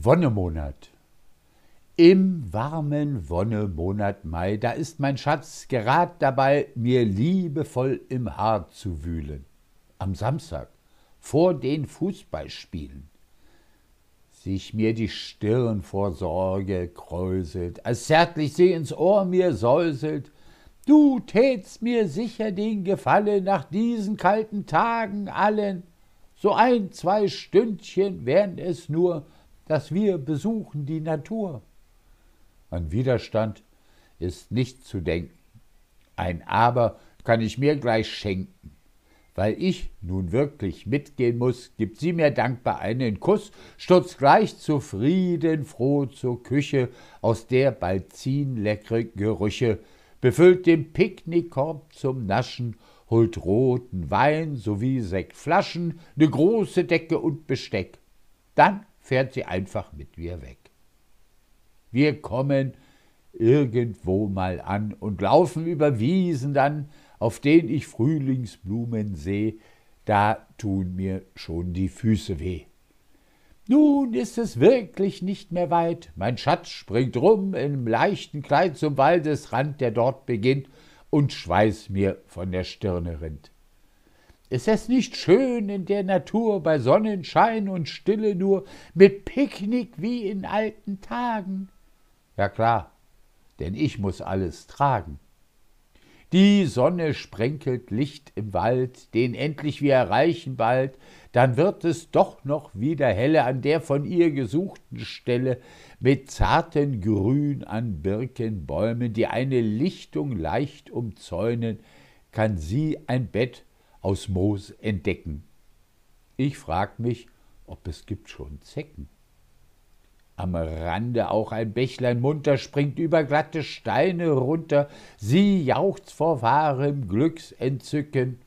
Wonnemonat. Im warmen Wonnemonat Mai, da ist mein Schatz gerad dabei, mir liebevoll im Haar zu wühlen. Am Samstag, vor den Fußballspielen. Sich mir die Stirn vor Sorge kräuselt, als zärtlich sie ins Ohr mir säuselt, Du tätst mir sicher den Gefallen nach diesen kalten Tagen allen. So ein, zwei Stündchen wären es nur, dass wir besuchen die Natur. An Widerstand ist nicht zu denken. Ein Aber kann ich mir gleich schenken. Weil ich nun wirklich mitgehen muss, gibt sie mir dankbar einen Kuss, stürzt gleich zufrieden froh zur Küche, aus der bald ziehen leckere Gerüche, befüllt den Picknickkorb zum Naschen, holt roten Wein sowie Sektflaschen, ne große Decke und Besteck. Dann fährt sie einfach mit mir weg. Wir kommen irgendwo mal an und laufen über Wiesen dann, auf denen ich Frühlingsblumen seh, da tun mir schon die Füße weh. Nun ist es wirklich nicht mehr weit. Mein Schatz springt rum im leichten Kleid zum Waldesrand, der dort beginnt, und Schweiß mir von der Stirne rinnt. Ist es nicht schön in der Natur, bei Sonnenschein und Stille nur, mit Picknick wie in alten Tagen? Ja klar, denn ich muss alles tragen. Die Sonne sprenkelt Licht im Wald, den endlich wir erreichen bald, dann wird es doch noch wieder helle an der von ihr gesuchten Stelle, mit zarten Grün an Birkenbäumen, die eine Lichtung leicht umzäunen, kann sie ein Bett aus Moos entdecken. Ich frag mich, ob es gibt schon Zecken. Am Rande auch ein Bächlein munter springt über glatte Steine runter, sie jauchzt vor wahrem Glücksentzücken.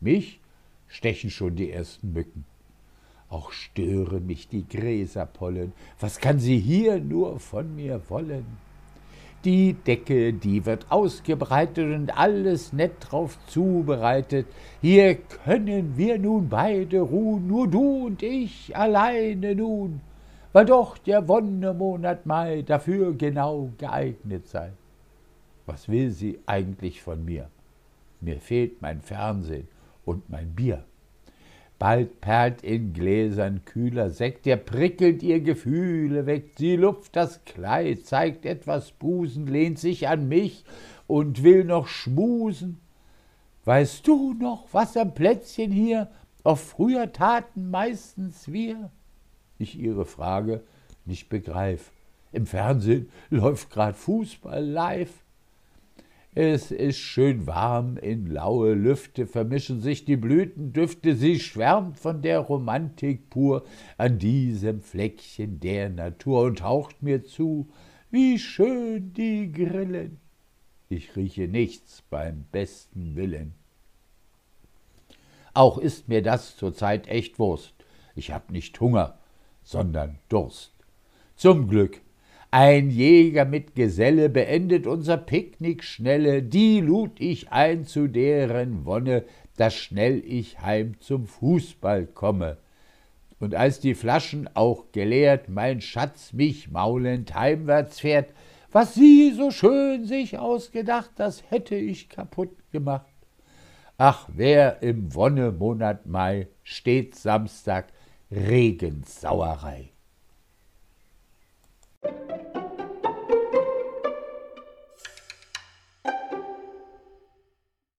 Mich stechen schon die ersten Mücken. Auch stören mich die Gräserpollen, was kann sie hier nur von mir wollen? Die Decke, die wird ausgebreitet und alles nett drauf zubereitet. Hier können wir nun beide ruhen, nur du und ich alleine nun weil doch der Wonnemonat Mai dafür genau geeignet sei. Was will sie eigentlich von mir? Mir fehlt mein Fernsehen und mein Bier. Bald perlt in Gläsern kühler Sekt, der prickelt ihr Gefühle weg. Sie lupft das Kleid, zeigt etwas Busen, lehnt sich an mich und will noch schmusen. Weißt du noch, was am Plätzchen hier auf früher taten meistens wir? ich ihre Frage nicht begreif. Im Fernsehen läuft grad Fußball live. Es ist schön warm, in laue Lüfte vermischen sich die Blütendüfte, sie schwärmt von der Romantik pur an diesem Fleckchen der Natur und haucht mir zu, wie schön die Grillen. Ich rieche nichts beim besten Willen. Auch ist mir das zurzeit echt Wurst. Ich hab nicht Hunger, sondern Durst. Zum Glück, ein Jäger mit Geselle beendet unser Picknick schnelle, die lud ich ein zu deren Wonne, dass schnell ich heim zum Fußball komme. Und als die Flaschen auch geleert, mein Schatz mich maulend heimwärts fährt, was sie so schön sich ausgedacht, das hätte ich kaputt gemacht. Ach, wer im Wonnemonat Mai steht Samstag Regensauerei.